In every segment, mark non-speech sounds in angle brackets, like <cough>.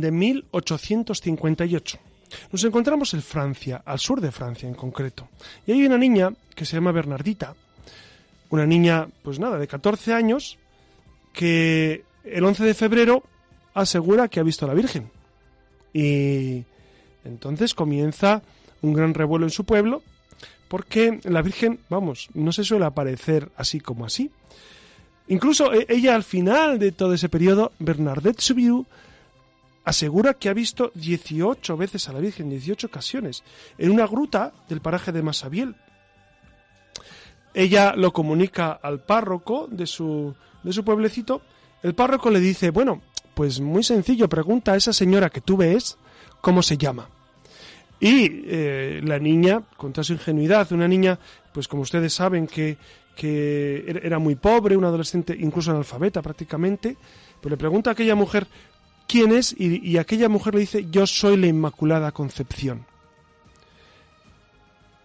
de 1858. Nos encontramos en Francia, al sur de Francia en concreto. Y hay una niña que se llama Bernardita, una niña, pues nada, de 14 años, que el 11 de febrero asegura que ha visto a la Virgen. Y entonces comienza un gran revuelo en su pueblo, porque la Virgen, vamos, no se suele aparecer así como así. Incluso e, ella al final de todo ese periodo, Bernadette Subiu, asegura que ha visto 18 veces a la Virgen, 18 ocasiones, en una gruta del paraje de Masabiel. Ella lo comunica al párroco de su, de su pueblecito. El párroco le dice, bueno, pues muy sencillo, pregunta a esa señora que tú ves cómo se llama. Y eh, la niña, con toda su ingenuidad, una niña, pues como ustedes saben, que, que era muy pobre, una adolescente incluso analfabeta prácticamente, pues le pregunta a aquella mujer quién es y, aquella mujer le dice yo soy la Inmaculada Concepción.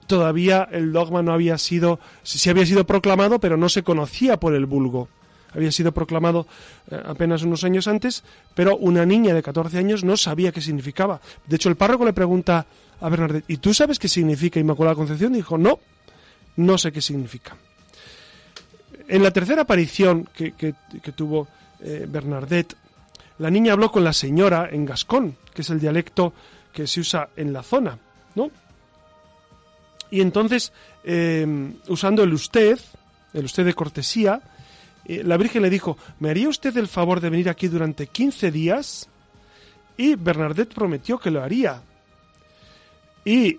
Todavía el dogma no había sido, sí había sido proclamado, pero no se conocía por el vulgo. Había sido proclamado eh, apenas unos años antes, pero una niña de 14 años no sabía qué significaba. De hecho, el párroco le pregunta a Bernadette, ¿y tú sabes qué significa Inmaculada Concepción? dijo, no, no sé qué significa. En la tercera aparición que, tuvo eh, Bernadette, la niña habló con la señora en gascón, que es el dialecto que se usa en la zona, ¿no? Y entonces, eh, usando el usted, el usted de cortesía, eh, la Virgen le dijo, ¿me haría usted el favor de venir aquí durante 15 días? Y Bernadette prometió que lo haría. Y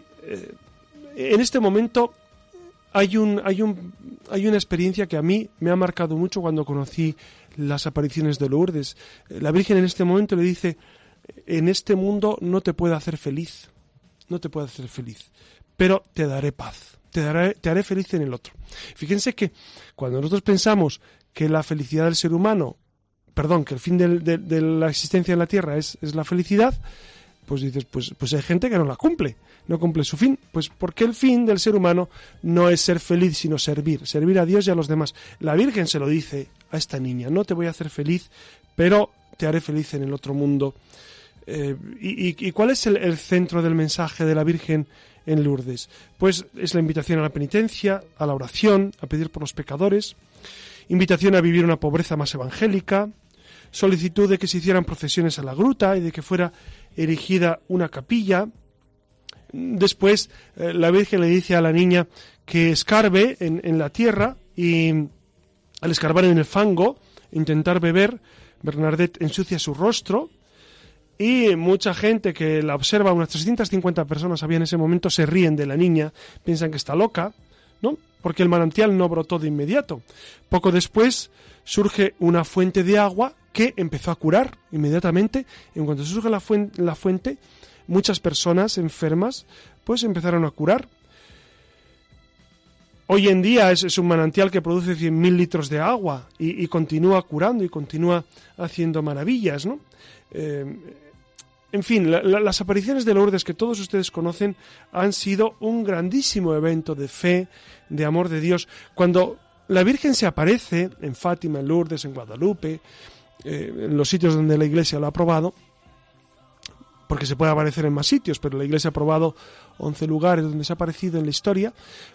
en este momento hay, un, hay, un, hay una experiencia que a mí me ha marcado mucho cuando conocí las apariciones de Lourdes. La Virgen en este momento le dice, en este mundo no te puedo hacer feliz, no te puedo hacer feliz, pero te daré paz, te, daré, te haré feliz en el otro. Fíjense que cuando nosotros pensamos que la felicidad del ser humano, perdón, que el fin de, la existencia en la Tierra es, es la felicidad, pues dices, pues, pues hay gente que no la cumple, no cumple su fin. Pues porque el fin del ser humano no es ser feliz, sino servir, servir a Dios y a los demás. La Virgen se lo dice a esta niña, no te voy a hacer feliz, pero te haré feliz en el otro mundo. Eh, y, cuál es el, centro del mensaje de la Virgen en Lourdes? Pues es la invitación a la penitencia, a la oración, a pedir por los pecadores, invitación a vivir una pobreza más evangélica, solicitud de que se hicieran procesiones a la gruta y de que fuera erigida una capilla. Después eh, la Virgen le dice a la niña que escarbe en, la tierra y al escarbar en el fango, intentar beber, Bernadette ensucia su rostro y mucha gente que la observa, unas 350 personas había en ese momento, se ríen de la niña, piensan que está loca, ¿no? Porque el manantial no brotó de inmediato. Poco después surge una fuente de agua que empezó a curar inmediatamente. En cuanto surge la fuente, la fuente muchas personas enfermas pues empezaron a curar. Hoy en día es, un manantial que produce 100.000 litros de agua y, continúa curando y continúa haciendo maravillas, ¿no? Eh, en fin, las apariciones de Lourdes que todos ustedes conocen han sido un grandísimo evento de fe, de amor de Dios. Cuando la Virgen se aparece en Fátima, en Lourdes, en Guadalupe, eh, en los sitios donde la Iglesia lo ha aprobado, porque se puede aparecer en más sitios, pero la Iglesia ha aprobado 11 lugares donde se ha aparecido en la historia,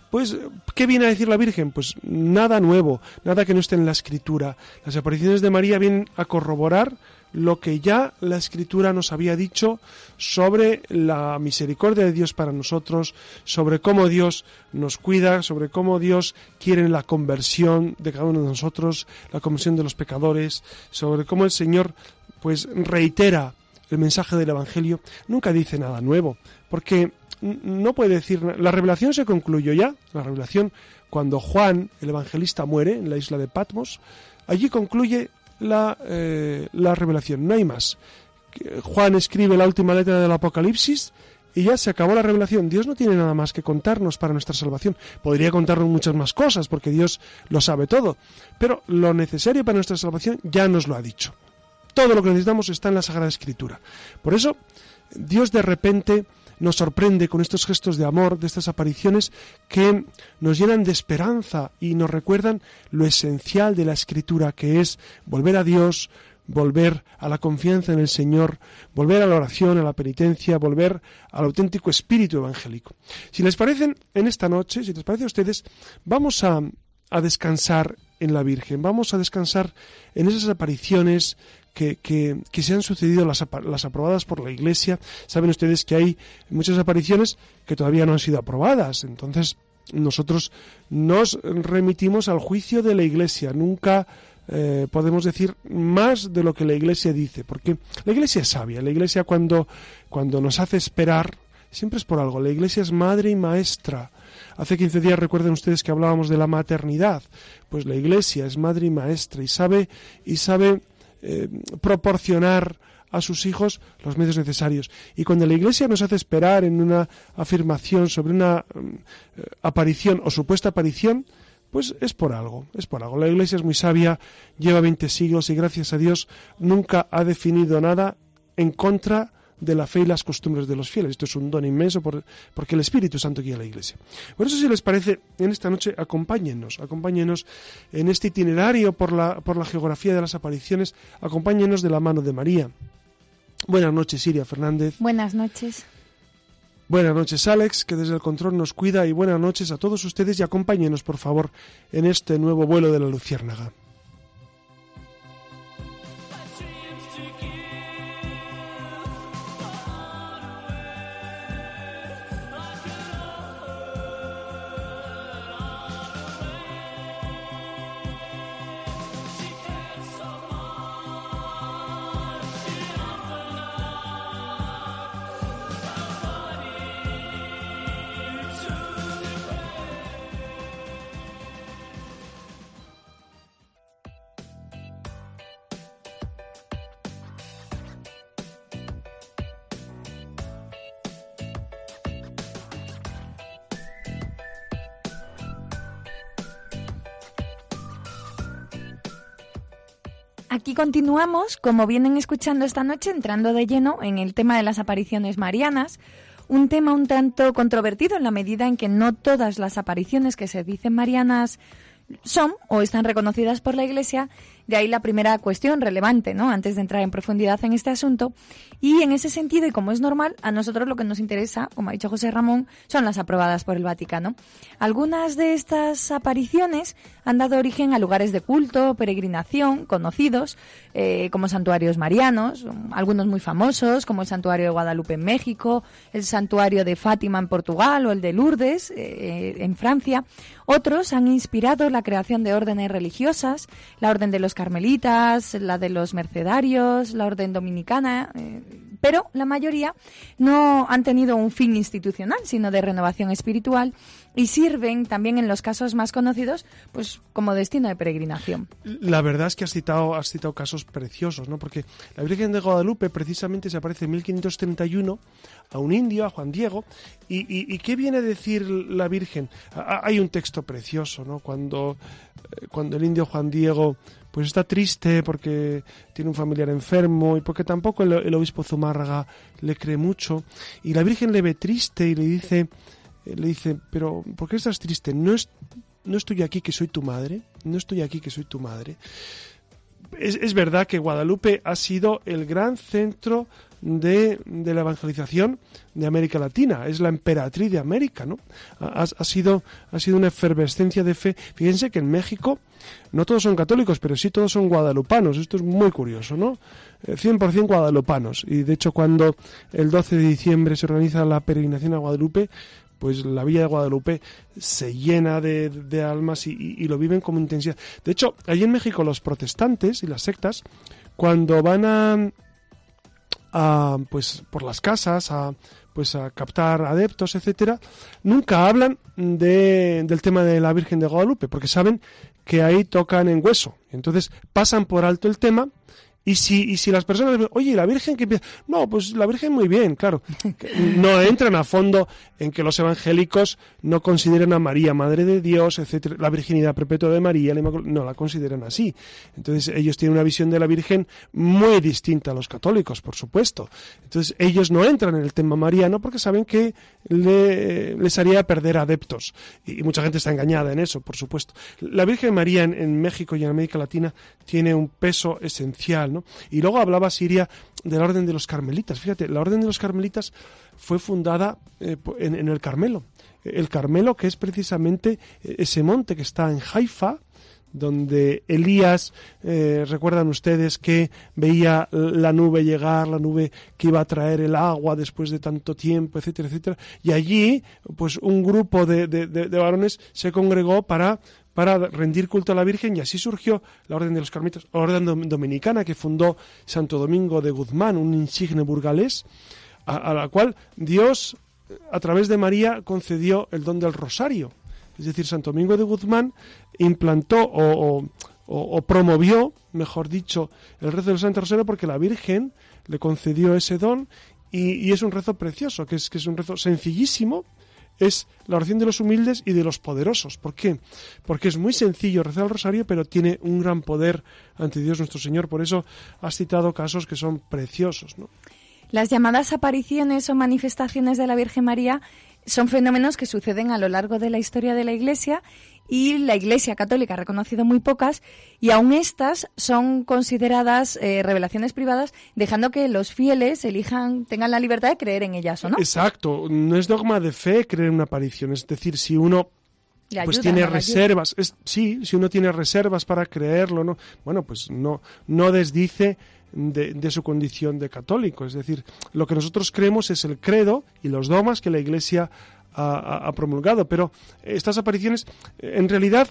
pues, ¿qué viene a decir la Virgen? Pues nada nuevo, nada que no esté en la Escritura. Las apariciones de María vienen a corroborar lo que ya la Escritura nos había dicho sobre la misericordia de Dios para nosotros, sobre cómo Dios nos cuida, sobre cómo Dios quiere la conversión de cada uno de nosotros, la conversión de los pecadores, sobre cómo el Señor pues reitera el mensaje del Evangelio, nunca dice nada nuevo, porque no puede decir, la revelación se concluyó ya, la revelación cuando Juan, el evangelista, muere en la isla de Patmos, allí concluye la, eh, la revelación, no hay más. Juan escribe la última letra del Apocalipsis y ya se acabó la revelación. Dios no tiene nada más que contarnos para nuestra salvación. Podría contarnos muchas más cosas porque Dios lo sabe todo, pero lo necesario para nuestra salvación ya nos lo ha dicho. Todo lo que necesitamos está en la Sagrada Escritura. Por eso, Dios de repente nos sorprende con estos gestos de amor, de estas apariciones que nos llenan de esperanza y nos recuerdan lo esencial de la escritura, que es volver a Dios, volver a la confianza en el Señor, volver a la oración, a la penitencia, volver al auténtico espíritu evangélico. Si les parece, en esta noche, si les parece a ustedes, vamos a, a descansar en la Virgen, vamos a descansar en esas apariciones que, que, se han sucedido las, las, aprobadas por la Iglesia. Saben ustedes que hay muchas apariciones que todavía no han sido aprobadas. Entonces, nosotros nos remitimos al juicio de la Iglesia. Nunca eh, podemos decir más de lo que la Iglesia dice, porque la Iglesia es sabia. La Iglesia cuando, cuando nos hace esperar, siempre es por algo. La Iglesia es madre y maestra. Hace 15 días recuerden ustedes que hablábamos de la maternidad. Pues la Iglesia es madre y maestra y sabe, y sabe eh, proporcionar a sus hijos los medios necesarios. Y cuando la Iglesia nos hace esperar en una afirmación sobre una eh, aparición o supuesta aparición, pues es por algo, es por algo. La Iglesia es muy sabia, lleva 20 siglos y gracias a Dios nunca ha definido nada en contra de la fe y las costumbres de los fieles. Esto es un don inmenso porque el Espíritu Santo guía a la Iglesia. Por eso, si les parece, en esta noche acompáñenos, acompáñenos en este itinerario por la, por la geografía de las apariciones, acompáñenos de la mano de María. Buenas noches, Siria Fernández. Buenas noches. Buenas noches, Alex, que desde el control nos cuida, y buenas noches a todos ustedes y acompáñenos, por favor, en este nuevo vuelo de la Luciérnaga. Aquí continuamos, como vienen escuchando esta noche, entrando de lleno en el tema de las apariciones marianas, un tema un tanto controvertido en la medida en que no todas las apariciones que se dicen marianas son o están reconocidas por la Iglesia de ahí la primera cuestión relevante, ¿no? Antes de entrar en profundidad en este asunto. Y en ese sentido, y como es normal, a nosotros lo que nos interesa, como ha dicho José Ramón, son las aprobadas por el Vaticano. Algunas de estas apariciones han dado origen a lugares de culto, peregrinación, conocidos, eh, como santuarios marianos, algunos muy famosos, como el santuario de Guadalupe en México, el santuario de Fátima en Portugal o el de Lourdes eh, en Francia. Otros han inspirado la creación de órdenes religiosas, la orden de los carmelitas, la de los mercedarios, la orden dominicana, eh, pero la mayoría no han tenido un fin institucional, sino de renovación espiritual y sirven también en los casos más conocidos pues como destino de peregrinación. La verdad es que has citado, has citado casos preciosos, ¿no? Porque la Virgen de Guadalupe precisamente se aparece en 1531 a un indio, a Juan Diego, y, y, ¿qué viene a decir la Virgen? hay un texto precioso, ¿no? Cuando, eh, cuando el indio Juan Diego pues está triste porque tiene un familiar enfermo y porque tampoco el, obispo Zumárraga le cree mucho y la Virgen le ve triste y le dice le dice, pero ¿por qué estás triste? No, es, no estoy aquí que soy tu madre, no estoy aquí que soy tu madre. Es, es verdad que Guadalupe ha sido el gran centro de, de, la evangelización de América Latina. Es la emperatriz de América, ¿no? Ha, ha, sido, ha sido una efervescencia de fe. Fíjense que en México no todos son católicos, pero sí todos son guadalupanos. Esto es muy curioso, ¿no? 100% eh, guadalupanos. Y de hecho, cuando el 12 de diciembre se organiza la peregrinación a Guadalupe, pues la Villa de Guadalupe se llena de, de almas y, lo viven como intensidad. De hecho, allí en México los protestantes y las sectas, cuando van a, a pues por las casas, a pues a captar adeptos, etcétera, nunca hablan de, del tema de la Virgen de Guadalupe, porque saben que ahí tocan en hueso. Entonces pasan por alto el tema Y si, y si las personas, oye, la Virgen que empieza, no, pues la Virgen muy bien, claro. <laughs> No entran a fondo en que los evangélicos no consideren a María Madre de Dios, etcétera, la virginidad perpetua de María, no la consideran así. Entonces ellos tienen una visión de la Virgen muy distinta a los católicos, por supuesto. Entonces ellos no entran en el tema mariano porque saben que les haría perder adeptos. Y, mucha gente está engañada en eso, por supuesto. La Virgen María en, en México y en América Latina tiene un peso esencial, ¿no? Y luego hablaba Siria de la Orden de los Carmelitas. Fíjate, la Orden de los Carmelitas fue fundada eh, en, el Carmelo. El Carmelo, que es precisamente eh, ese monte que está en Haifa, donde Elías, eh, recuerdan ustedes que veía la nube llegar, la nube que iba a traer el agua después de tanto tiempo, etcétera, etcétera. Y allí, pues un grupo de, de varones se congregó para para rendir culto a la Virgen y así surgió la Orden de los Carmelitas, la Orden Dominicana que fundó Santo Domingo de Guzmán, un insigne burgalés, a, la cual Dios, a través de María, concedió el don del rosario. Es decir, Santo Domingo de Guzmán implantó o, promovió, mejor dicho, el rezo del Santo Rosario porque la Virgen le concedió ese don y, es un rezo precioso, que es, que es un rezo sencillísimo, es la oración de los humildes y de los poderosos. ¿Por qué? Porque es muy sencillo rezar el rosario, pero tiene un gran poder ante Dios nuestro Señor. Por eso has citado casos que son preciosos. ¿no? Las llamadas apariciones o manifestaciones de la Virgen María son fenómenos que suceden a lo largo de la historia de la Iglesia y la Iglesia Católica ha reconocido muy pocas y aún estas son consideradas eh, revelaciones privadas, dejando que los fieles elijan, tengan la libertad de creer en ellas o no. Exacto, no es dogma de fe creer en una aparición, es decir, si uno pues tiene reservas, es, sí, si uno tiene reservas para creerlo, no, bueno, pues no, no desdice de, de, su condición de católico. Es decir, lo que nosotros creemos es el credo y los dogmas que la Iglesia ha, promulgado. Pero estas apariciones, en realidad,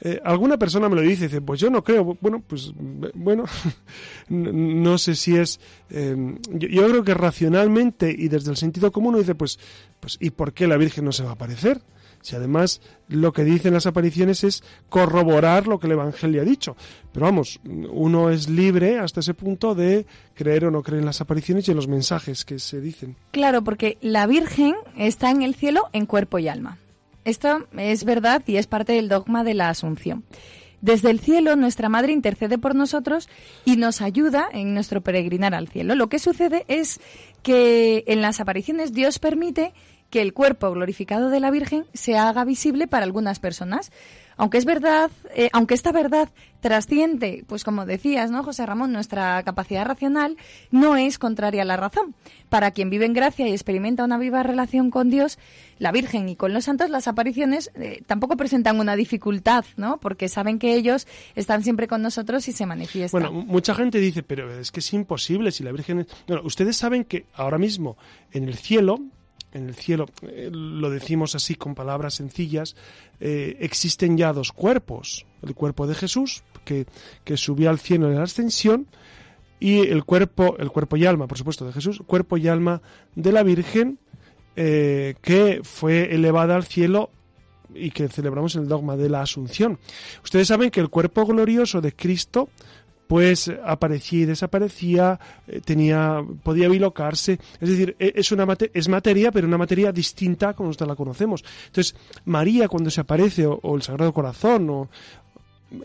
eh, alguna persona me lo dice, dice, pues yo no creo. Bueno, pues bueno, <laughs> no sé si es. Em, yo, creo que racionalmente y desde el sentido común uno dice, pues, pues, ¿y por qué la Virgen no se va a aparecer? Si además lo que dicen las apariciones es corroborar lo que el Evangelio ha dicho. Pero vamos, uno es libre hasta ese punto de creer o no creer en las apariciones y en los mensajes que se dicen. Claro, porque la Virgen está en el cielo en cuerpo y alma. Esto es verdad y es parte del dogma de la Asunción. Desde el cielo, nuestra Madre intercede por nosotros y nos ayuda en nuestro peregrinar al cielo. Lo que sucede es que en las apariciones Dios permite que el cuerpo glorificado de la Virgen se haga visible para algunas personas. Aunque es verdad, eh, aunque esta verdad trasciende, pues como decías, ¿no, José Ramón? Nuestra capacidad racional no es contraria a la razón. Para quien vive en gracia y experimenta una viva relación con Dios, la Virgen y con los santos, las apariciones eh, tampoco presentan una dificultad, ¿no? Porque saben que ellos están siempre con nosotros y se manifiestan. Bueno, mucha gente dice, pero es que es imposible si la Virgen. Bueno, ustedes saben que ahora mismo en el cielo en el cielo, eh, lo decimos así con palabras sencillas, eh, existen ya dos cuerpos, el cuerpo de Jesús, que, que, subió al cielo en la ascensión, y el cuerpo, el cuerpo y alma, por supuesto, de Jesús, cuerpo y alma de la Virgen, eh, que fue elevada al cielo y que celebramos el dogma de la Asunción. Ustedes saben que el cuerpo glorioso de Cristo pues aparecía y desaparecía, eh, tenía, podía bilocarse, es decir, e, es una es materia, pero una materia distinta como nosotros la conocemos. Entonces, María cuando se aparece o, el Sagrado Corazón o,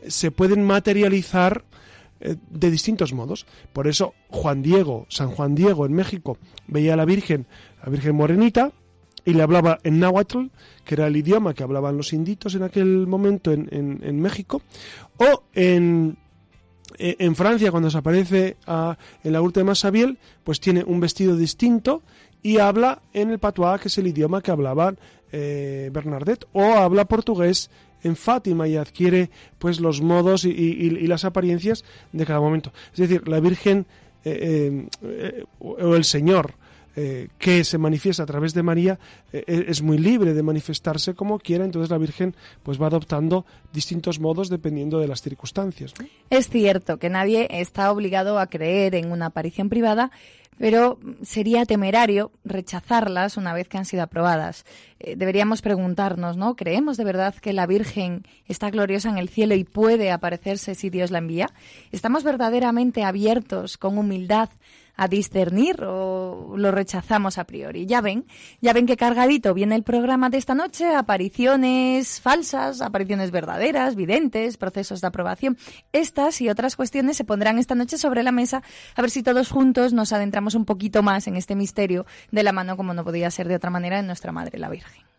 se pueden materializar eh, de distintos modos. Por eso Juan Diego, San Juan Diego en México, veía a la Virgen, la Virgen Morenita, y le hablaba en náhuatl, que era el idioma que hablaban los inditos en aquel momento en, en México, o en eh, en Francia, cuando se aparece en la última Sabiel, pues tiene un vestido distinto y habla en el patois, que es el idioma que hablaban eh, Bernadette, o habla portugués en Fátima y adquiere pues los modos y, las apariencias de cada momento. Es decir, la Virgen eh, o el Señor eh, que se manifiesta a través de María eh, eh, es muy libre de manifestarse como quiera, entonces la Virgen pues va adoptando distintos modos dependiendo de las circunstancias. Es cierto que nadie está obligado a creer en una aparición privada, pero sería temerario rechazarlas una vez que han sido aprobadas. Deberíamos preguntarnos, ¿no? ¿Creemos de verdad que la Virgen está gloriosa en el cielo y puede aparecerse si Dios la envía? ¿Estamos verdaderamente abiertos con humildad a discernir o lo rechazamos a priori. Ya ven, ya ven que cargadito viene el programa de esta noche, apariciones falsas, apariciones verdaderas, videntes, procesos de aprobación. Estas y otras cuestiones se pondrán esta noche sobre la mesa, a ver si todos juntos nos adentramos un poquito más en este misterio de la mano, como no podía ser de otra manera, en nuestra Madre la Virgen.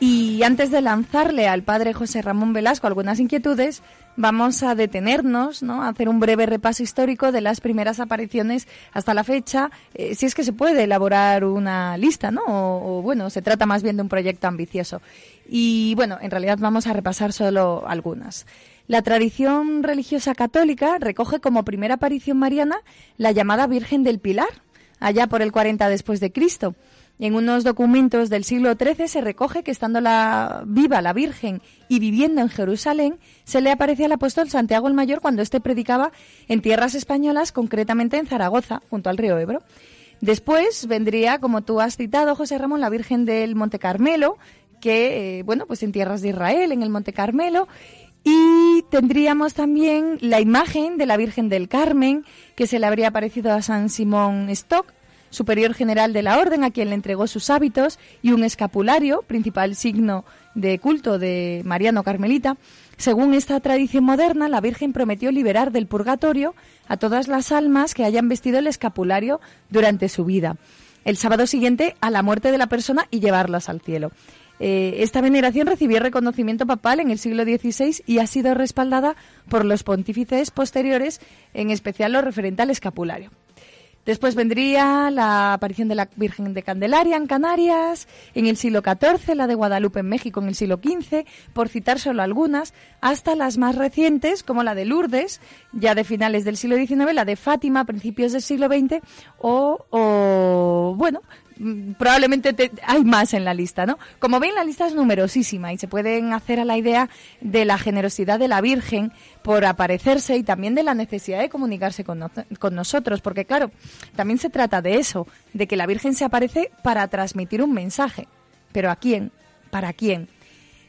Y antes de lanzarle al padre José Ramón Velasco algunas inquietudes, vamos a detenernos, ¿no? a hacer un breve repaso histórico de las primeras apariciones hasta la fecha, eh, si es que se puede elaborar una lista, ¿no? O, bueno, se trata más bien de un proyecto ambicioso. Y bueno, en realidad vamos a repasar solo algunas. La tradición religiosa católica recoge como primera aparición mariana la llamada Virgen del Pilar, allá por el 40 después de Cristo. En unos documentos del siglo XIII se recoge que estando la, viva la Virgen y viviendo en Jerusalén, se le aparecía al apóstol Santiago el Mayor cuando éste predicaba en tierras españolas, concretamente en Zaragoza, junto al río Ebro. Después vendría, como tú has citado, José Ramón, la Virgen del Monte Carmelo, que, eh, bueno, pues en tierras de Israel, en el Monte Carmelo, y tendríamos también la imagen de la Virgen del Carmen, que se le habría aparecido a San Simón Stock, superior general de la orden, a quien le entregó sus hábitos y un escapulario, principal signo de culto de Mariano Carmelita. Según esta tradición moderna, la Virgen prometió liberar del purgatorio a todas las almas que hayan vestido el escapulario durante su vida, el sábado siguiente a la muerte de la persona y llevarlas al cielo. Eh, esta veneración recibió reconocimiento papal en el siglo XVI y ha sido respaldada por los pontífices posteriores, en especial lo referente al escapulario. Después vendría la aparición de la Virgen de Candelaria en Canarias, en el siglo XIV, la de Guadalupe en México en el siglo XV, por citar solo algunas, hasta las más recientes, como la de Lourdes, ya de finales del siglo XIX, la de Fátima principios del siglo XX, o, o bueno, Mm, probablemente hay más en la lista, ¿no? Como ven, la lista es numerosísima y se pueden hacer a la idea de la generosidad de la Virgen por aparecerse y también de la necesidad de comunicarse con, con nosotros, porque claro, también se trata de eso, de que la Virgen se aparece para transmitir un mensaje. ¿Pero a quién? ¿Para quién?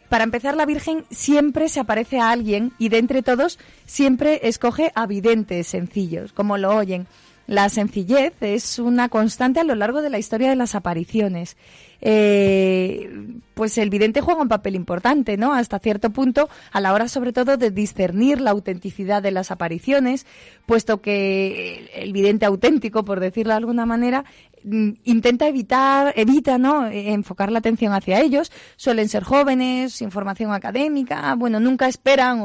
Para empezar, la Virgen siempre se aparece a alguien y de entre todos siempre escoge a videntes sencillos, como lo oyen. La sencillez es una constante a lo largo de la historia de las apariciones. Eh, pues el vidente juega un papel importante, ¿no? Hasta cierto punto, a la hora sobre todo de discernir la autenticidad de las apariciones, puesto que el vidente auténtico, por decirlo de alguna manera, intenta evitar, evita, ¿no? E, enfocar la atención hacia ellos. Suelen ser jóvenes, sin formación académica, bueno, nunca esperan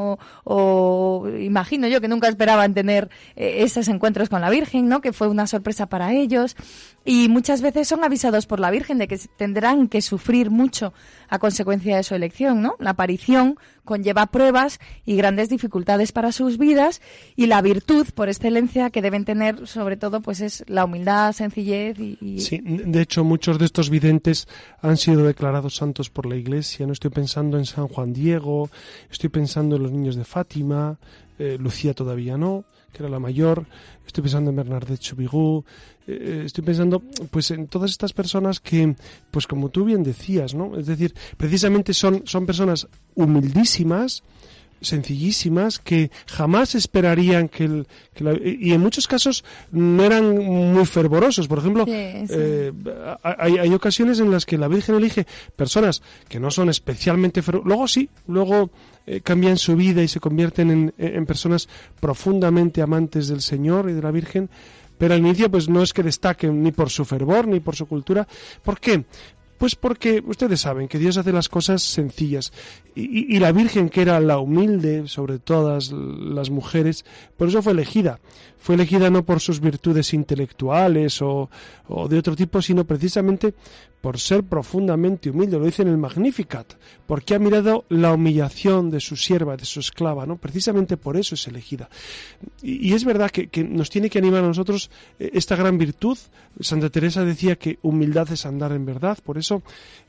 o, imagino yo que nunca esperaban tener eh, esos encuentros con la Virgen, ¿no? Que fue una sorpresa para ellos. Y muchas veces son avisados por la Virgen de que tendrán que sufrir mucho a consecuencia de su elección, ¿no? La aparición conlleva pruebas y grandes dificultades para sus vidas y la virtud por excelencia que deben tener sobre todo pues es la humildad, sencillez y, Sí, de hecho muchos de estos videntes han sido declarados santos por la Iglesia, no estoy pensando en San Juan Diego, estoy pensando en los niños de Fátima, eh, Lucía todavía no, que era la mayor, estoy pensando en Bernadette Chubigú, eh, estoy pensando pues en todas estas personas que, pues como tú bien decías, ¿no? Es decir, precisamente son, son personas humildísimas, sencillísimas que jamás esperarían que, el, y en muchos casos no eran muy fervorosos. Por ejemplo, eh, hay, hay, ocasiones en las que la Virgen elige personas que no son especialmente fervorosas. Luego sí, luego eh, cambian su vida y se convierten en, en personas profundamente amantes del Señor y de la Virgen pero al inicio pues no es que destaquen ni por su fervor ni por su cultura. ¿Por qué? Pues porque ustedes saben que Dios hace las cosas sencillas y, la Virgen, que era la humilde sobre todas las mujeres, por eso fue elegida. Fue elegida no por sus virtudes intelectuales o, de otro tipo, sino precisamente por ser profundamente humilde. Lo dice en el Magnificat, porque ha mirado la humillación de su sierva, de su esclava, ¿no? Precisamente por eso es elegida. Y, es verdad que, nos tiene que animar a nosotros eh, esta gran virtud. Santa Teresa decía que humildad es andar en verdad, por eso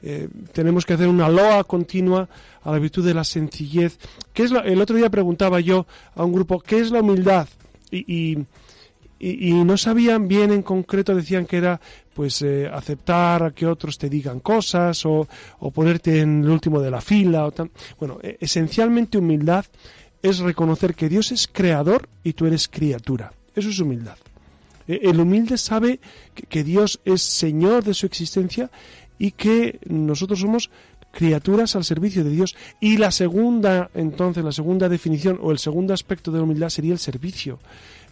eh, tenemos que hacer una loa continua a la virtud de la sencillez. ¿Qué es el otro día preguntaba yo a un grupo, ¿qué es la humildad? Y, y, no sabían bien en concreto, decían que era pues eh, aceptar que otros te digan cosas o, o ponerte en el último de la fila. O Bueno, e, esencialmente humildad es reconocer que Dios es creador y tú eres criatura. Eso es humildad. E, el humilde sabe que Dios es Señor de su existencia y que nosotros somos criaturas al servicio de Dios. Y la segunda, entonces, la segunda definición o el segundo aspecto de la humildad sería el servicio.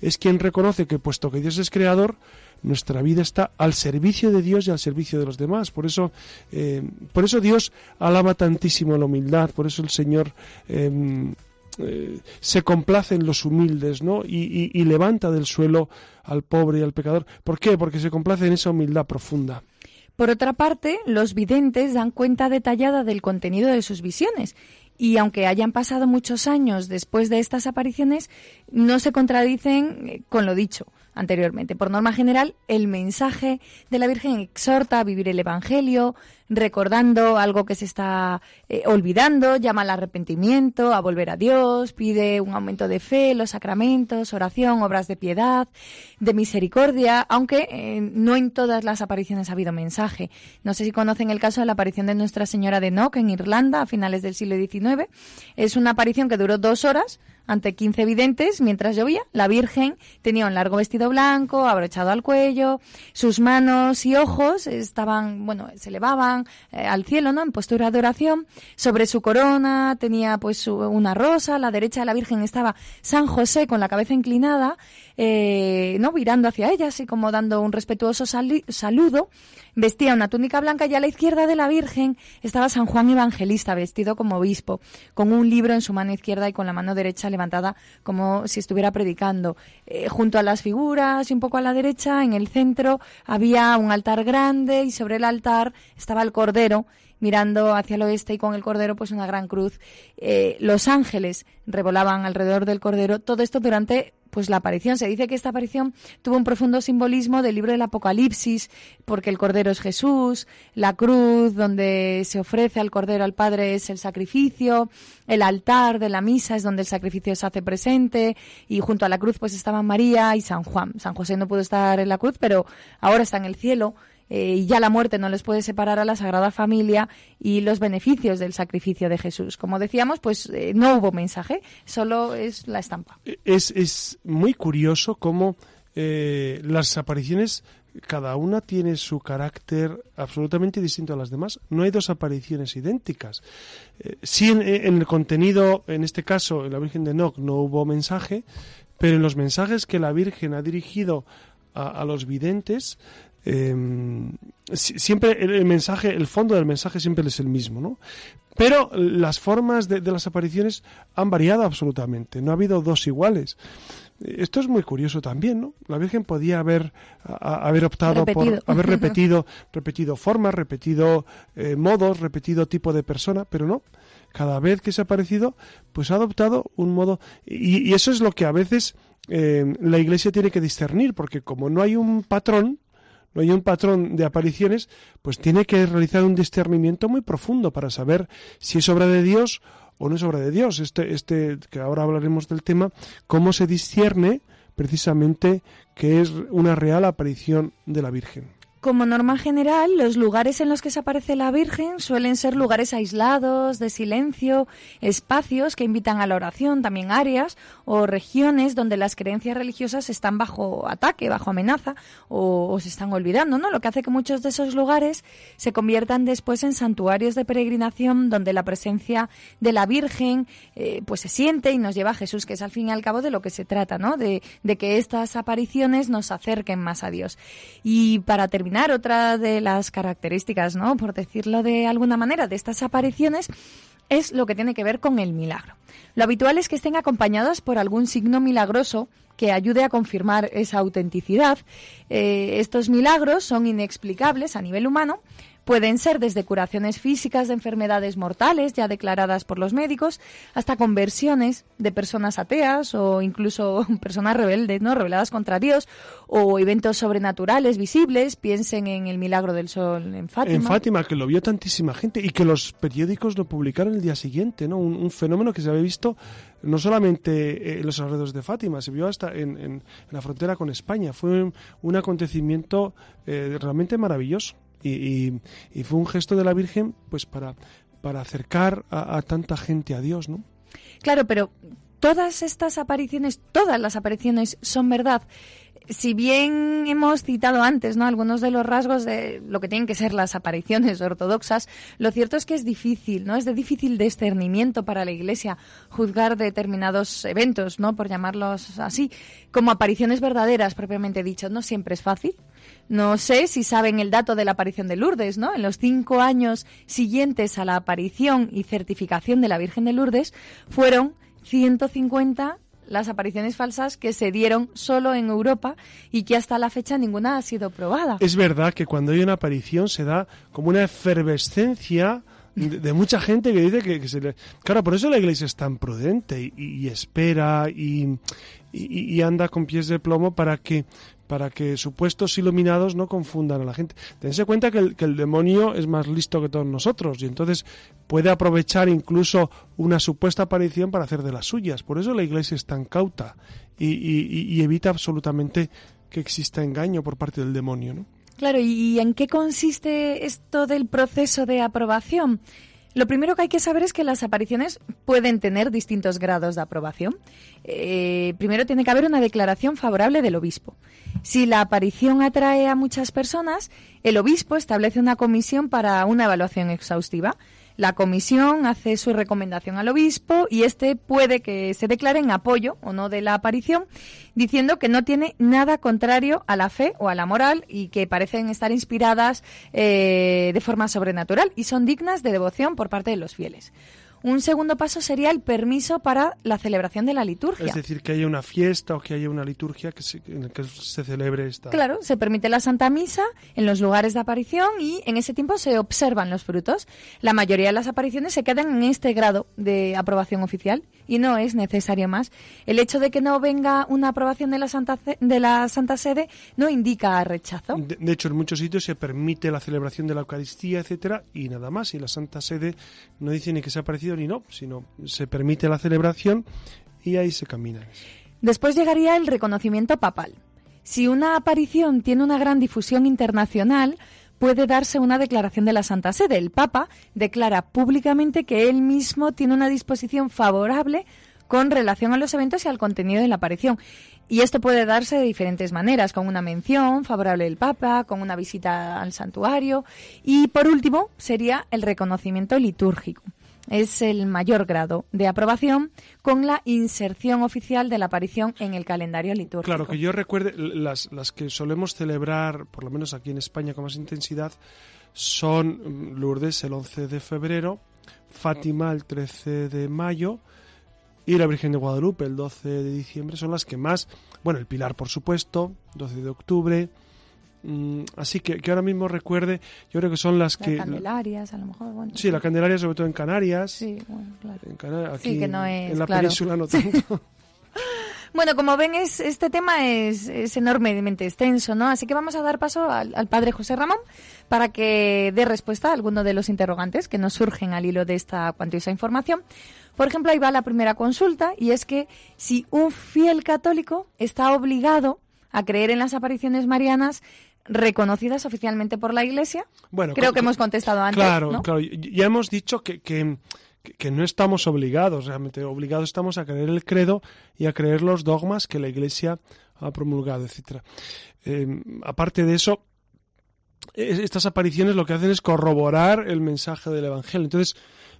Es quien reconoce que puesto que Dios es creador, nuestra vida está al servicio de Dios y al servicio de los demás. Por eso, eh, por eso Dios alaba tantísimo la humildad, por eso el Señor em, eh, se complace en los humildes, ¿no? Y, y levanta del suelo al pobre y al pecador. ¿Por qué? Porque se complace en esa humildad profunda. Por otra parte, los videntes dan cuenta detallada del contenido de sus visiones y aunque hayan pasado muchos años después de estas apariciones, no se contradicen eh, con lo dicho anteriormente. Por norma general, el mensaje de la Virgen exhorta a vivir el Evangelio, recordando algo que se está eh, olvidando, llama al arrepentimiento, a volver a Dios, pide un aumento de fe, los sacramentos, oración, obras de piedad, de misericordia, aunque eh, no en todas las apariciones ha habido mensaje. No sé si conocen el caso de la aparición de Nuestra Señora de Knock en Irlanda a finales del siglo XIX. Es una aparición que duró dos horas, ante 15 videntes, mientras llovía, la Virgen tenía un largo vestido blanco, abrochado al cuello, sus manos y ojos estaban, bueno, se elevaban eh, al cielo, ¿no? En postura de oración. Sobre su corona tenía pues una rosa, a la derecha de la Virgen estaba San José con la cabeza inclinada, eh, ¿no? Virando hacia ella, así como dando un respetuoso saludo. Vestía una túnica blanca y a la izquierda de la Virgen estaba San Juan Evangelista, vestido como obispo, con un libro en su mano izquierda y con la mano derecha levantada como si estuviera predicando. Eh, junto a las figuras y un poco a la derecha, en el centro, había un altar grande y sobre el altar estaba el Cordero mirando hacia el oeste y con el cordero pues una gran cruz. Eh, los ángeles revolaban alrededor del cordero. Todo esto durante pues la aparición. Se dice que esta aparición tuvo un profundo simbolismo del libro del Apocalipsis, porque el Cordero es Jesús, la cruz donde se ofrece al Cordero al Padre es el sacrificio, el altar de la misa es donde el sacrificio se hace presente, y junto a la cruz pues estaban María y San Juan. San José no pudo estar en la cruz, pero ahora está en el cielo. Eh, y ya la muerte no les puede separar a la Sagrada Familia y los beneficios del sacrificio de Jesús. Como decíamos, pues eh, no hubo mensaje, solo es la estampa. Es, es muy curioso cómo eh, las apariciones cada una tiene su carácter absolutamente distinto a las demás. No hay dos apariciones idénticas. sí, en, el contenido, en este caso, en la Virgen de Enoch no hubo mensaje, pero en los mensajes que la Virgen ha dirigido a los videntes, Em, siempre el, mensaje, el fondo del mensaje siempre es el mismo, ¿no? Pero las formas de, las apariciones han variado absolutamente, no ha habido dos iguales. Esto es muy curioso también, ¿no? La Virgen podía haber, haber optado por <laughs> haber repetido, <laughs> repetido formas, repetido eh, modos, repetido tipo de persona, pero no. Cada vez que se ha aparecido, pues ha adoptado un modo. Y, eso es lo que a veces eh, la Iglesia tiene que discernir, porque como no hay un patrón, no hay un patrón de apariciones, pues tiene que realizar un discernimiento muy profundo para saber si es obra de Dios o no es obra de Dios. Este, este, que ahora hablaremos del tema, cómo se discierne precisamente que es una real aparición de la Virgen. Como norma general, los lugares en los que se aparece la Virgen suelen ser lugares aislados, de silencio, espacios que invitan a la oración, también áreas o regiones donde las creencias religiosas están bajo ataque, bajo amenaza o, se están olvidando, ¿no? Lo que hace que muchos de esos lugares se conviertan después en santuarios de peregrinación donde la presencia de la Virgen eh, pues se siente y nos lleva a Jesús, que es al fin y al cabo de lo que se trata, ¿no? De, de que estas apariciones nos acerquen más a Dios. Y para terminar otra de las características, ¿no? Por decirlo de alguna manera, de estas apariciones es lo que tiene que ver con el milagro. Lo habitual es que estén acompañados por algún signo milagroso que ayude a confirmar esa autenticidad. Eh, estos milagros son inexplicables a nivel humano, Pueden ser desde curaciones físicas de enfermedades mortales ya declaradas por los médicos hasta conversiones de personas ateas o incluso <laughs> personas rebeldes, ¿no? rebeladas contra Dios o eventos sobrenaturales visibles, piensen en el milagro del sol en Fátima. En Fátima que lo vio tantísima gente y que los periódicos lo publicaron el día siguiente, ¿no? Un, fenómeno que se había visto no solamente en los alrededores de Fátima, se vio hasta en, la frontera con España. Fue un, acontecimiento eh, realmente maravilloso y, fue un gesto de la Virgen pues para, para acercar a, tanta gente a Dios, ¿no? Claro, pero todas estas apariciones, todas las apariciones son verdad. Si bien hemos citado antes ¿no? algunos de los rasgos de lo que tienen que ser las apariciones ortodoxas, lo cierto es que es difícil, ¿no? Es de difícil discernimiento para la Iglesia juzgar determinados eventos, ¿no? Por llamarlos así, como apariciones verdaderas propiamente dicho. No siempre es fácil. No sé si saben el dato de la aparición de Lourdes, ¿no? En los cinco años siguientes a la aparición y certificación de la Virgen de Lourdes fueron 150 las apariciones falsas que se dieron solo en Europa y que hasta la fecha ninguna ha sido probada. Es verdad que cuando hay una aparición se da como una efervescencia de, mucha gente que dice que, se le... Claro, por eso la iglesia es tan prudente y, espera y, y, anda con pies de plomo para que para que supuestos iluminados no confundan a la gente. Tense cuenta que el, que el, demonio es más listo que todos nosotros y entonces puede aprovechar incluso una supuesta aparición para hacer de las suyas. Por eso la iglesia es tan cauta y, y evita absolutamente que exista engaño por parte del demonio. ¿no? Claro, ¿y en qué consiste esto del proceso de aprobación? Lo primero que hay que saber es que las apariciones pueden tener distintos grados de aprobación. Eh, primero tiene que haber una declaración favorable del obispo. Si la aparición atrae a muchas personas, el obispo establece una comisión para una evaluación exhaustiva. La comisión hace su recomendación al obispo y este puede que se declare en apoyo o no de la aparición, diciendo que no tiene nada contrario a la fe o a la moral y que parecen estar inspiradas eh, de forma sobrenatural y son dignas de devoción por parte de los fieles. Un segundo paso sería el permiso para la celebración de la liturgia. Es decir, que haya una fiesta o que haya una liturgia que en la que se celebre esta. Claro, se permite la Santa Misa en los lugares de aparición y en ese tiempo se observan los frutos. La mayoría de las apariciones se quedan en este grado de aprobación oficial y no es necesario más. El hecho de que no venga una aprobación de la Santa, de la Santa Sede no indica rechazo. De, hecho, en muchos sitios se permite la celebración de la Eucaristía, etcétera, y nada más. Y la Santa Sede no dice ni que se ha aparecido ni no, sino se permite la celebración y ahí se camina. Después llegaría el reconocimiento papal. Si una aparición tiene una gran difusión internacional, puede darse una declaración de la Santa Sede. El Papa declara públicamente que él mismo tiene una disposición favorable con relación a los eventos y al contenido de la aparición. Y esto puede darse de diferentes maneras, con una mención favorable del Papa, con una visita al santuario y, por último, sería el reconocimiento litúrgico es el mayor grado de aprobación con la inserción oficial de la aparición en el calendario litúrgico. Claro, que yo recuerde, las, las que solemos celebrar, por lo menos aquí en España con más intensidad, son mm, Lourdes el 11 de febrero, Fátima el 13 de mayo y la Virgen de Guadalupe el 12 de diciembre, son las que más, bueno, el Pilar por supuesto, 12 de octubre, Mm, así que, que ahora mismo recuerde, yo creo que son las, que... Candelarias, a lo mejor. Bueno, sí, la Candelaria sobre todo en Canarias. Sí, bueno, claro. En aquí que no es, en la península no tanto. <laughs> <laughs> Bueno, como ven, es, este tema es, es, enormemente extenso, ¿no? Así que vamos a dar paso al, al, padre José Ramón para que dé respuesta a alguno de los interrogantes que nos surgen al hilo de esta cuantiosa información. Por ejemplo, ahí va la primera consulta y es que si un fiel católico está obligado a creer en las apariciones marianas reconocidas oficialmente por la Iglesia. Bueno, Creo que hemos contestado antes. Claro, ¿no? claro. Ya hemos dicho que, que, que no estamos obligados, realmente obligados estamos a creer el credo y a creer los dogmas que la Iglesia ha promulgado, etcétera. Eh, aparte de eso, es- estas apariciones lo que hacen es corroborar el mensaje del Evangelio. Entonces,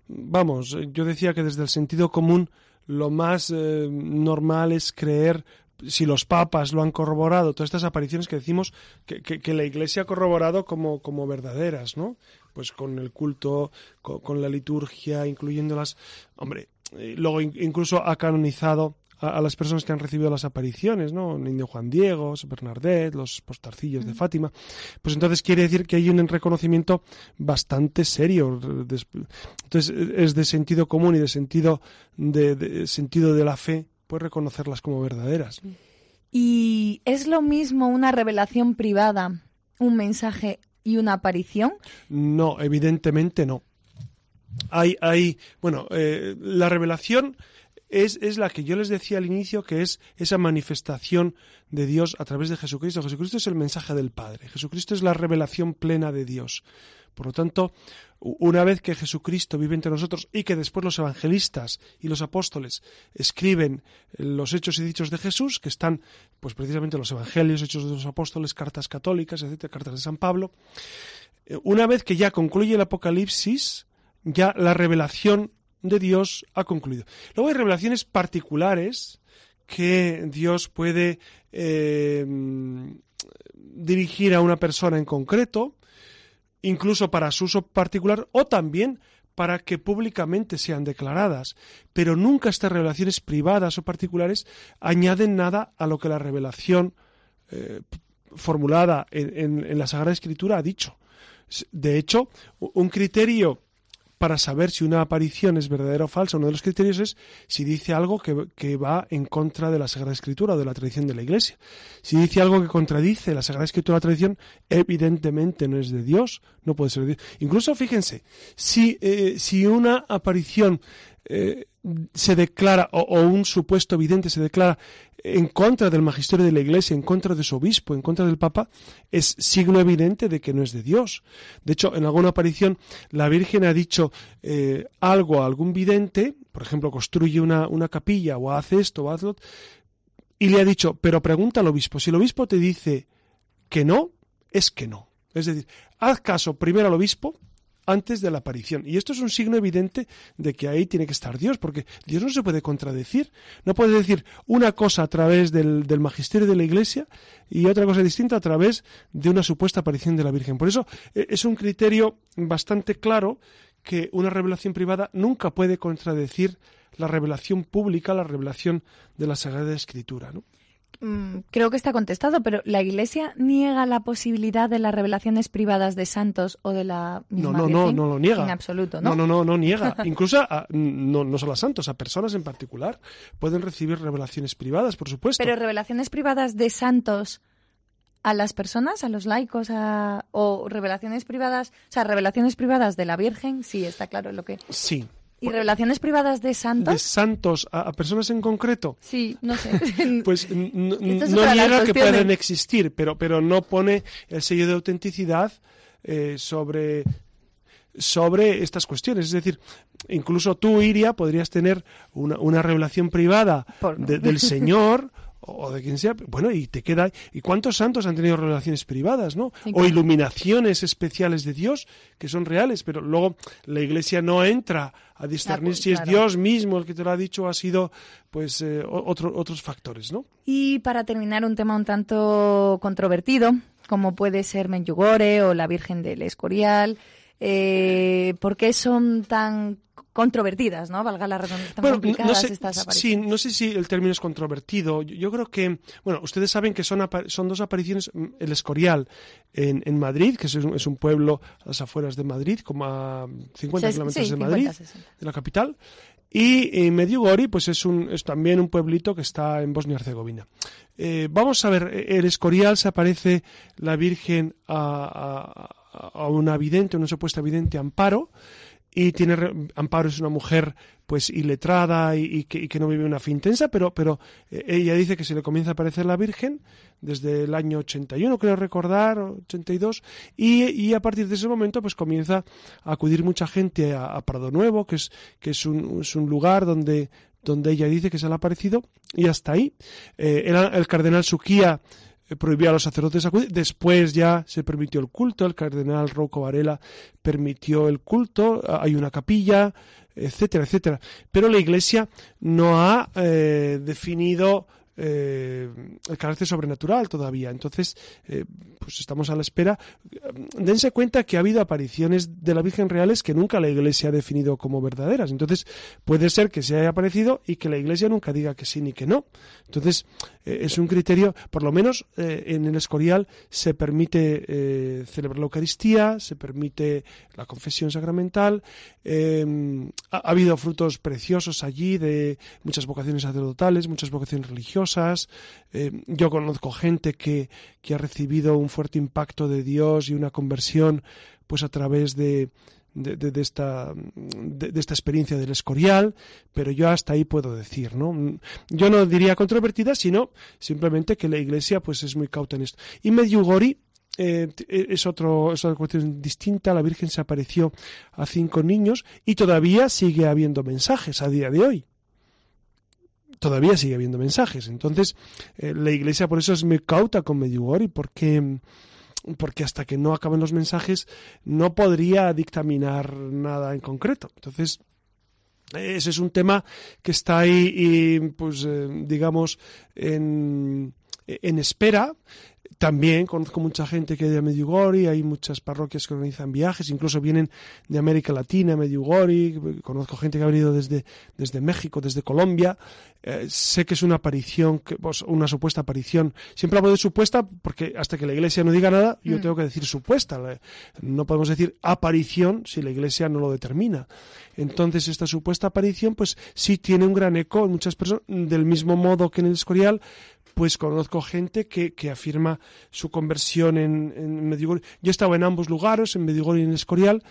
vamos, yo decía que desde el sentido común lo más eh, normal es creer si los papas lo han corroborado, todas estas apariciones que decimos que, que- que la Iglesia ha corroborado como, como verdaderas, ¿no? Pues con el culto, co- con, la liturgia, incluyéndolas. Hombre, eh, luego in- incluso ha canonizado a, a las personas que han recibido las apariciones, ¿no? El niño Juan Diego, San Bernardet, los postarcillos de Fátima. Pues entonces quiere decir que hay un reconocimiento bastante serio. Entonces es de sentido común y de sentido de, de- sentido de la fe, pues reconocerlas como verdaderas. ¿Y es lo mismo una revelación privada, un mensaje y una aparición? No, evidentemente no. Hay, hay, bueno, eh, la revelación es, es la que yo les decía al inicio, que es esa manifestación de Dios a través de Jesucristo. Jesucristo es el mensaje del Padre. Jesucristo es la revelación plena de Dios. Por lo tanto, una vez que Jesucristo vive entre nosotros y que después los evangelistas y los apóstoles escriben los hechos y dichos de Jesús, que están, pues precisamente los evangelios, hechos de los apóstoles, cartas católicas, etcétera, cartas de San Pablo, eh, una vez que ya concluye el Apocalipsis, ya la revelación de Dios ha concluido. Luego hay revelaciones particulares que Dios puede eh, dirigir a una persona en concreto, incluso para su uso particular o también para que públicamente sean declaradas. Pero nunca estas revelaciones privadas o particulares añaden nada a lo que la revelación eh, formulada en, en- la Sagrada Escritura ha dicho. De hecho, un criterio para saber si una aparición es verdadera o falsa, uno de los criterios es si dice algo que, que va en contra de la Sagrada Escritura o de la tradición de la Iglesia. Si dice algo que contradice la Sagrada Escritura o la tradición, evidentemente no es de Dios, no puede ser de Dios. Incluso, fíjense, si, eh, si una aparición se declara, o, o un supuesto evidente se declara en contra del magisterio de la Iglesia, en contra de su obispo, en contra del Papa, es signo evidente de que no es de Dios. De hecho, en alguna aparición, la Virgen ha dicho eh, algo a algún vidente, por ejemplo, construye una, una capilla o hace esto o hazlo, y le ha dicho, pero pregunta al obispo. Si el obispo te dice que no, es que no. Es decir, haz caso primero al obispo antes de la aparición. Y esto es un signo evidente de que ahí tiene que estar Dios, porque Dios no se puede contradecir. No puede decir una cosa a través del, del magisterio de la Iglesia y otra cosa distinta a través de una supuesta aparición de la Virgen. Por eso eh, es un criterio bastante claro que una revelación privada nunca puede contradecir la revelación pública, la revelación de la Sagrada Escritura. ¿no? Mm, Creo que está contestado, pero ¿la Iglesia niega la posibilidad de las revelaciones privadas de santos o de la misma No, no, no, no lo niega. En absoluto, ¿no? No, no, no, no niega. <laughs> Incluso a- no, no solo a santos, a personas en particular pueden recibir revelaciones privadas, por supuesto. Pero revelaciones privadas de santos a las personas, a los laicos, a- o revelaciones privadas, o sea, revelaciones privadas de la Virgen, sí, está claro lo que. Sí. ¿Y revelaciones privadas de santos? De santos a, a personas en concreto. Sí, no sé. <laughs> Pues es no niega que pueden existir, pero, pero no pone el sello de autenticidad eh, sobre sobre estas cuestiones. Es decir, incluso tú, Iria, podrías tener una, una revelación privada Por- de- del <laughs> Señor o de quien sea, bueno, y te queda. ¿Y cuántos santos han tenido revelaciones privadas, no? Sí, O iluminaciones especiales de Dios que son reales, pero luego la Iglesia no entra a discernir pues, si es. Dios mismo el que te lo ha dicho o ha sido, pues, eh, otro- otros factores, ¿no? Y para terminar, un tema un tanto controvertido, como puede ser Menjugore o la Virgen del Escorial. Eh, ¿Por qué son tan controvertidas, no? Valga la redundancia, tan Bueno, complicadas no sé, estas sí, no sé si el término es controvertido. Yo, yo creo que, bueno, ustedes saben que son, son dos apariciones. mm, El Escorial en, en Madrid, que es un, es un pueblo a las afueras de Madrid, como a 50 Ses- kilómetros sí, de 50, Madrid, 60. de la capital. Y eh, Medjugorje, pues es, un, es también un pueblito que está en Bosnia y Herzegovina. Eh, vamos a ver, eh, el Escorial se aparece la Virgen a, a- a una vidente, una supuesta vidente Amparo, y tiene Amparo es una mujer pues iletrada y, que, no vive una fe intensa, pero, pero eh, ella dice que se le comienza a aparecer la Virgen desde el año 81, creo recordar, 82, y, y a partir de ese momento pues comienza a acudir mucha gente a, Prado Nuevo, que es, que es un, es un lugar donde donde ella dice que se le ha aparecido y hasta ahí. Eh, el, cardenal Suquía prohibió a los sacerdotes acudir. Después ya se permitió el culto, el cardenal Rocco Varela permitió el culto, hay una capilla, etcétera, etcétera. Pero la Iglesia no ha eh, definido eh, el carácter sobrenatural todavía. Entonces, eh, pues estamos a la espera. Dense cuenta que ha habido apariciones de la Virgen reales que nunca la Iglesia ha definido como verdaderas. Entonces, puede ser que se haya aparecido y que la Iglesia nunca diga que sí ni que no. Entonces, eh, es un criterio, por lo menos en el Escorial se permite celebrar la Eucaristía, se permite la confesión sacramental. Ha, ha habido frutos preciosos allí de muchas vocaciones sacerdotales, muchas vocaciones religiosas eh, yo conozco gente que, ha recibido un fuerte impacto de Dios y una conversión pues a través de, de, esta, de, esta experiencia del escorial, pero yo hasta ahí puedo decir, ¿no? Yo no diría controvertida, sino simplemente que la Iglesia pues es muy cauta en esto. Y Medjugorje eh, es, otro, es otra cuestión distinta. La Virgen se apareció a cinco niños y todavía sigue habiendo mensajes a día de hoy todavía sigue habiendo mensajes. Entonces, eh, la Iglesia por eso es muy cauta con Medjugorje, porque porque hasta que no acaben los mensajes no podría dictaminar nada en concreto. Entonces, ese es un tema que está ahí, pues, eh, digamos, en, en espera. También conozco mucha gente que de Medjugorje, hay muchas parroquias que organizan viajes, incluso vienen de América Latina, Medjugorje, conozco gente que ha venido desde, desde México, desde Colombia. Eh, sé que es una aparición, pues, una supuesta aparición. Siempre hablo de supuesta porque hasta que la Iglesia no diga nada, yo mm. tengo que decir supuesta. No podemos decir aparición si la Iglesia no lo determina. Entonces, esta supuesta aparición, pues sí tiene un gran eco en muchas personas, del mismo modo que en el Escorial, pues conozco gente que, que afirma su conversión en, en Medjugorje. Yo he estado en ambos lugares, en Medjugorje y en Escorial.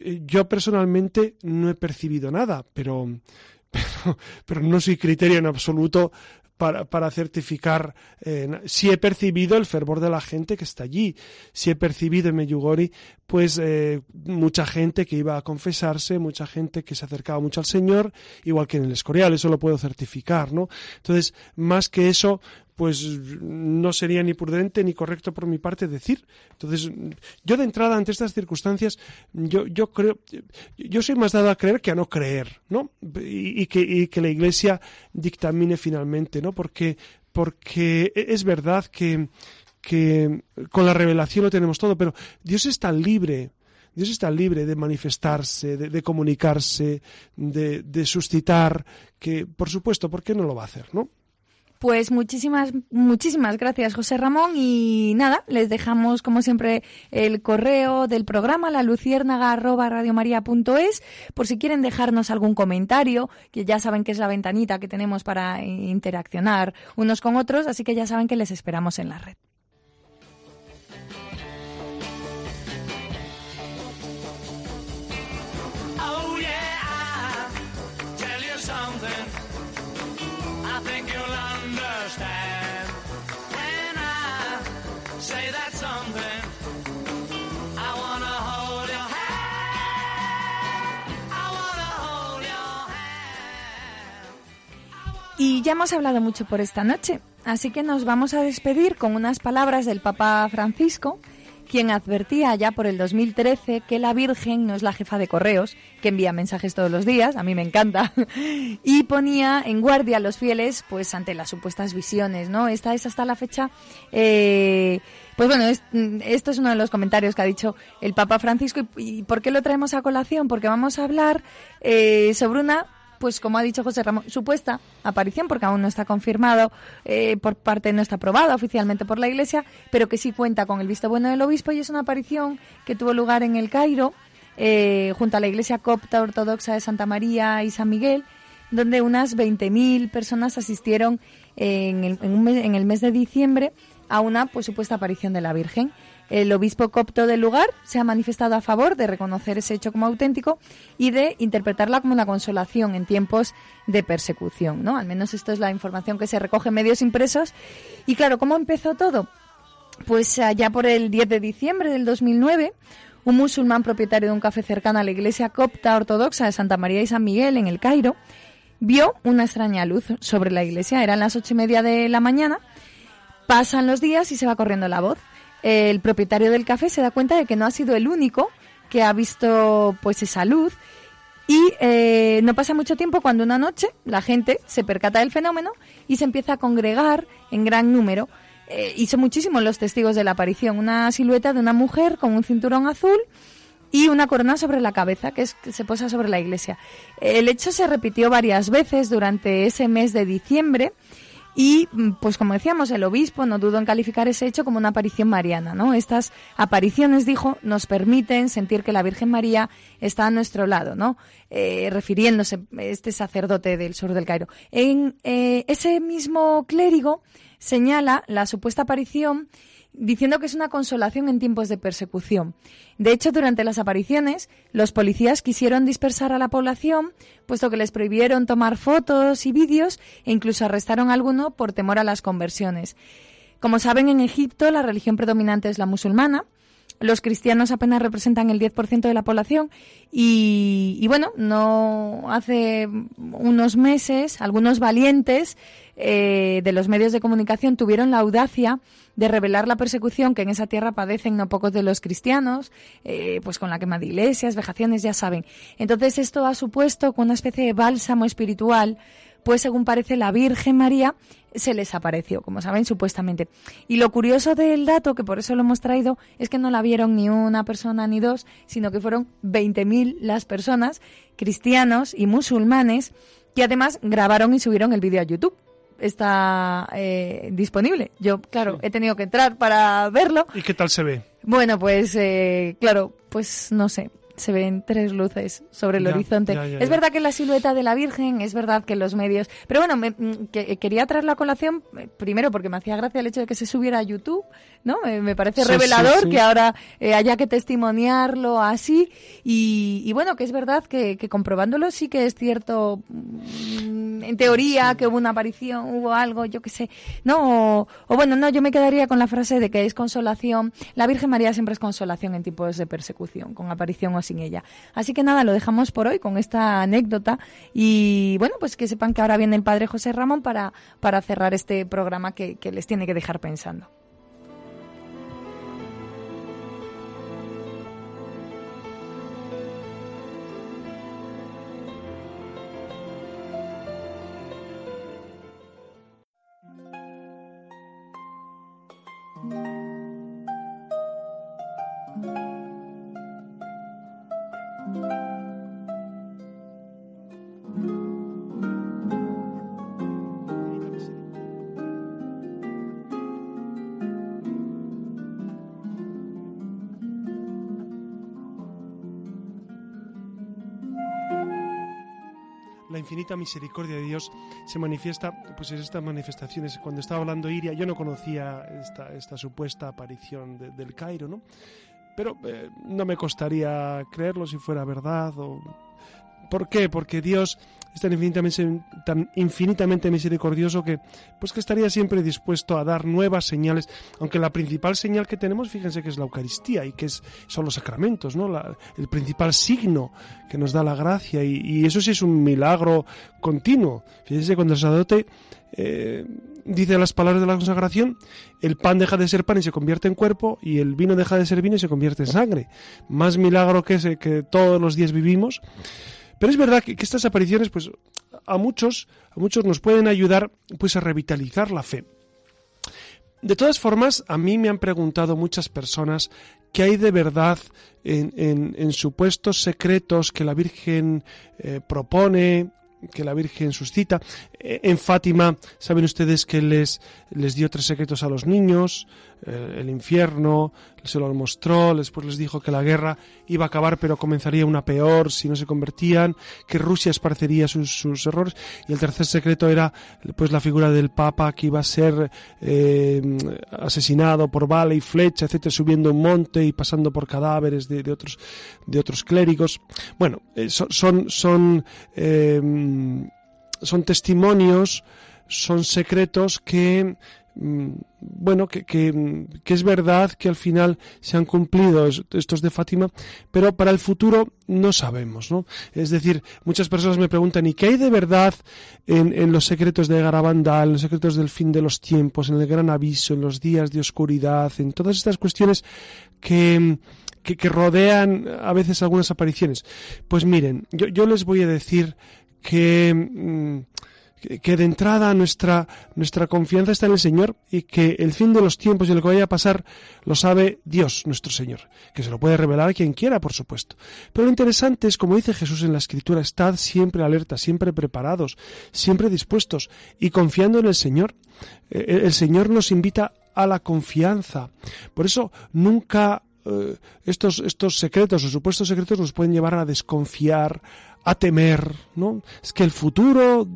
Eh, yo personalmente no he percibido nada, pero, <laughs> pero, pero no soy criterio en absoluto para, certificar eh, si he percibido el fervor de la gente que está allí, si he percibido en Medjugorje pues eh, mucha gente que iba a confesarse, mucha gente que se acercaba mucho al Señor, igual que en el Escorial, eso lo puedo certificar, ¿no? Entonces, más que eso, pues no sería ni prudente ni correcto por mi parte decir. Entonces, yo de entrada ante estas circunstancias, yo, creo, yo soy más dado a creer que a no creer, ¿no? Y, que, la Iglesia dictamine finalmente, ¿no? Porque, porque es verdad que, con la revelación lo tenemos todo, pero Dios está libre Dios está libre de manifestarse, de, comunicarse, de, de, suscitar, que por supuesto, ¿por qué no lo va a hacer, no? Pues muchísimas, muchísimas gracias, José Ramón. Y nada, les dejamos, como siempre, el correo del programa, la luciérnaga.radiomaría.es, por si quieren dejarnos algún comentario, que ya saben que es la ventanita que tenemos para interaccionar unos con otros, así que ya saben que les esperamos en la red. Y ya hemos hablado mucho por esta noche, así que nos vamos a despedir con unas palabras del Papa Francisco, quien advertía ya por el 2013 que la Virgen no es la jefa de correos, que envía mensajes todos los días, a mí me encanta, <laughs> y ponía en guardia a los fieles pues ante las supuestas visiones, ¿no? Esta es hasta la fecha... Eh, pues bueno, esto es uno de los comentarios que ha dicho el Papa Francisco. ¿Y, por qué lo traemos a colación? Porque vamos a hablar eh, sobre una pues como ha dicho José Ramón, supuesta aparición, porque aún no está confirmado eh, por parte, no está aprobada oficialmente por la Iglesia, pero que sí cuenta con el visto bueno del obispo y es una aparición que tuvo lugar en el Cairo, eh, junto a la Iglesia copta ortodoxa de Santa María y San Miguel, donde unas 20.000 personas asistieron en el, en, en el mes de diciembre a una pues supuesta aparición de la Virgen. El obispo copto del lugar se ha manifestado a favor de reconocer ese hecho como auténtico y de interpretarla como una consolación en tiempos de persecución, ¿no? Al menos esto es la información que se recoge en medios impresos. Y claro, ¿cómo empezó todo? Pues allá por el 10 de diciembre del 2009, un musulmán propietario de un café cercano a la iglesia copta ortodoxa de Santa María y San Miguel en el Cairo vio una extraña luz sobre la iglesia. Eran las ocho y media de la mañana. Pasan los días y se va corriendo la voz. El propietario del café se da cuenta de que no ha sido el único que ha visto pues esa luz y eh, no pasa mucho tiempo cuando una noche la gente se percata del fenómeno y se empieza a congregar en gran número. Eh, y son muchísimos los testigos de la aparición. Una silueta de una mujer con un cinturón azul y una corona sobre la cabeza que, es, que se posa sobre la iglesia. El hecho se repitió varias veces durante ese mes de diciembre y, mm, pues como decíamos, el obispo no dudó en calificar ese hecho como una aparición mariana, ¿no? Estas apariciones, dijo, nos permiten sentir que la Virgen María está a nuestro lado, ¿no? Eh, refiriéndose este sacerdote del sur del Cairo. En eh, ese mismo clérigo señala la supuesta aparición diciendo que es una consolación en tiempos de persecución. De hecho, durante las apariciones, los policías quisieron dispersar a la población, puesto que les prohibieron tomar fotos y vídeos e incluso arrestaron a alguno por temor a las conversiones. Como saben, en Egipto la religión predominante es la musulmana. Los cristianos apenas representan el 10% de la población y, y, bueno, no hace unos meses algunos valientes eh, de los medios de comunicación tuvieron la audacia de revelar la persecución que en esa tierra padecen no pocos de los cristianos, eh, pues con la quema de iglesias, vejaciones, ya saben. Entonces esto ha supuesto una especie de bálsamo espiritual, pues según parece la Virgen María se les apareció, como saben, supuestamente. Y lo curioso del dato, que por eso lo hemos traído, es que no la vieron ni una persona ni dos, sino que fueron 20.000 las personas, cristianos y musulmanes, que además grabaron y subieron el vídeo a YouTube está eh, disponible. Yo, claro, he tenido que entrar para verlo. ¿Y qué tal se ve? Bueno, pues eh, claro, pues no sé, se ven tres luces sobre el horizonte. es verdad que la silueta de la Virgen, es verdad que los medios... Pero bueno, me, mm, que, quería traer la colación eh, primero porque me hacía gracia el hecho de que se subiera a YouTube, ¿no? Eh, me parece revelador que ahora eh, haya que testimoniarlo así. Y, bueno, que es verdad que, comprobándolo sí que es cierto, mm, en teoría, que hubo una aparición, hubo algo, yo qué sé. No, o, o bueno, no, yo me quedaría con la frase de que es consolación. La Virgen María siempre es consolación en tiempos de persecución, con aparición o sin ella. Así que nada, lo dejamos por hoy con esta anécdota y bueno, pues que sepan que ahora viene el Padre José Ramón para, para cerrar este programa que, que les tiene que dejar pensando. La infinita misericordia de Dios se manifiesta pues en estas manifestaciones. Cuando estaba hablando Iria, yo no conocía esta, esta supuesta aparición del Cairo, ¿no? Pero eh, no me costaría creerlo si fuera verdad o ¿Por qué? Porque Dios es tan infinitamente, tan infinitamente, misericordioso que, pues que estaría siempre dispuesto a dar nuevas señales, aunque la principal señal que tenemos, fíjense que es la Eucaristía y que es, son los sacramentos, ¿no? el principal signo que nos da la gracia y, eso sí es un milagro continuo. Fíjense cuando el sacerdote eh, dice las palabras de la consagración, el pan deja de ser pan y se convierte en cuerpo y el vino deja de ser vino y se convierte en sangre. Más milagro que ese que todos los días vivimos. Pero es verdad que, estas apariciones, pues, a muchos, a muchos nos pueden ayudar, pues, a revitalizar la fe. De todas formas, a mí me han preguntado muchas personas qué hay de verdad en, supuestos secretos que la Virgen eh, propone que la Virgen suscita. Eh, en Fátima, saben ustedes que les, les dio tres secretos a los niños, eh, el infierno, se lo mostró, después les dijo que la guerra iba a acabar pero comenzaría una peor si no se convertían, que Rusia esparcería sus, sus errores y el tercer secreto era pues la figura del Papa que iba a ser eh, asesinado por bala y flecha, etcétera, subiendo un monte y pasando por cadáveres de, de otros de otros clérigos. Bueno, son son testimonios, son secretos que mm, bueno, que, que, es verdad que al final se han cumplido estos de Fátima, pero para el futuro no sabemos, ¿no? Es decir, muchas personas me preguntan, ¿y qué hay de verdad en, en los secretos de Garabandal, en los secretos del fin de los tiempos, en el gran aviso, en los días de oscuridad, en todas estas cuestiones que, que, rodean a veces algunas apariciones? Pues miren, yo, yo les voy a decir que, mm, que de entrada nuestra, nuestra confianza está en el Señor y que el fin de los tiempos y lo que vaya a pasar lo sabe Dios, nuestro Señor, que se lo puede revelar a quien quiera, por supuesto. Pero lo interesante es, como dice Jesús en la Escritura, estad siempre alerta, siempre preparados, siempre dispuestos y confiando en el Señor. Eh, el Señor nos invita a la confianza. Por eso nunca eh, estos, estos secretos o supuestos secretos nos pueden llevar a desconfiar, a temer, ¿no? Es que el futuro,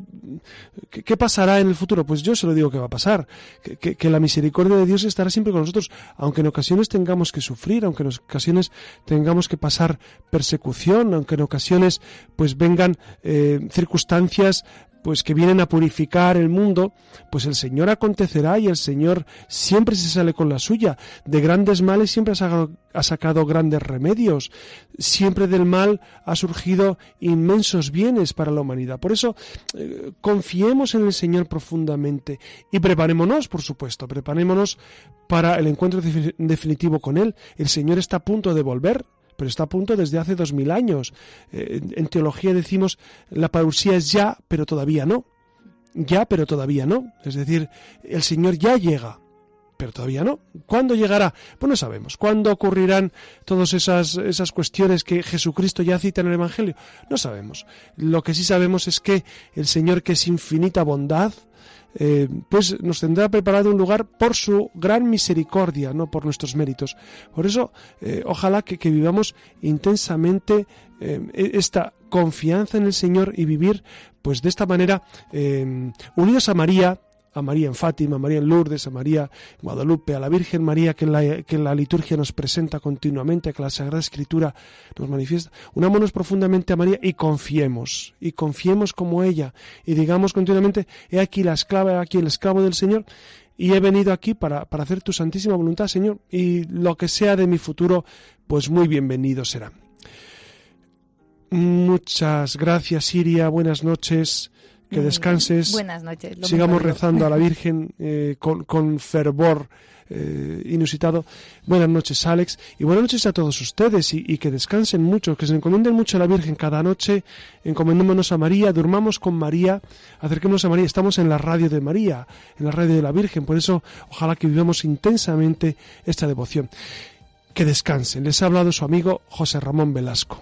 ¿qué, pasará en el futuro? Pues yo se lo digo que va a pasar, que, que, la misericordia de Dios estará siempre con nosotros, aunque en ocasiones tengamos que sufrir, aunque en ocasiones tengamos que pasar persecución, aunque en ocasiones pues vengan eh, circunstancias pues que vienen a purificar el mundo, pues el Señor acontecerá y el Señor siempre se sale con la suya. De grandes males siempre ha sacado, grandes remedios. Siempre del mal ha surgido inmensos bienes para la humanidad. Por eso eh, confiemos en el Señor profundamente y preparémonos, por supuesto, preparémonos para el encuentro definitivo con Él. El Señor está a punto de volver pero está a punto desde hace dos mil años. Eh, en teología decimos la parusía es ya, pero todavía no. Ya, pero todavía no. Es decir, el Señor ya llega, pero todavía no. ¿Cuándo llegará? Pues no sabemos. ¿Cuándo ocurrirán todas esas, esas cuestiones que Jesucristo ya cita en el Evangelio? No sabemos. Lo que sí sabemos es que el Señor, que es infinita bondad, eh, pues nos tendrá preparado un lugar por su gran misericordia, no por nuestros méritos. Por eso, eh, ojalá que, vivamos intensamente eh, e-, esta confianza en el Señor y vivir, pues de esta manera, unidos a María, a María en Fátima, a María en Lourdes, a María en Guadalupe, a la Virgen María que en la, que la liturgia nos presenta continuamente, que la Sagrada Escritura nos manifiesta. Unámonos profundamente a María y confiemos, y confiemos como ella, y digamos continuamente, he aquí la esclava, he aquí el esclavo del Señor, y he venido aquí para, para hacer tu santísima voluntad, Señor, y lo que sea de mi futuro, pues muy bienvenido será. Muchas gracias, Siria. Buenas noches que descanses. Buenas noches. Sigamos rezando a la <laughs> Virgen eh, con, fervor eh, inusitado. Buenas noches, Alex, y buenas noches a todos ustedes, y, que descansen mucho, que se encomienden mucho a la Virgen cada noche, encomendémonos a María, durmamos con María, acerquémonos a María, estamos en la radio de María, en la radio de la Virgen, por eso ojalá que vivamos intensamente esta devoción. Que descansen. Les ha hablado su amigo José Ramón Velasco.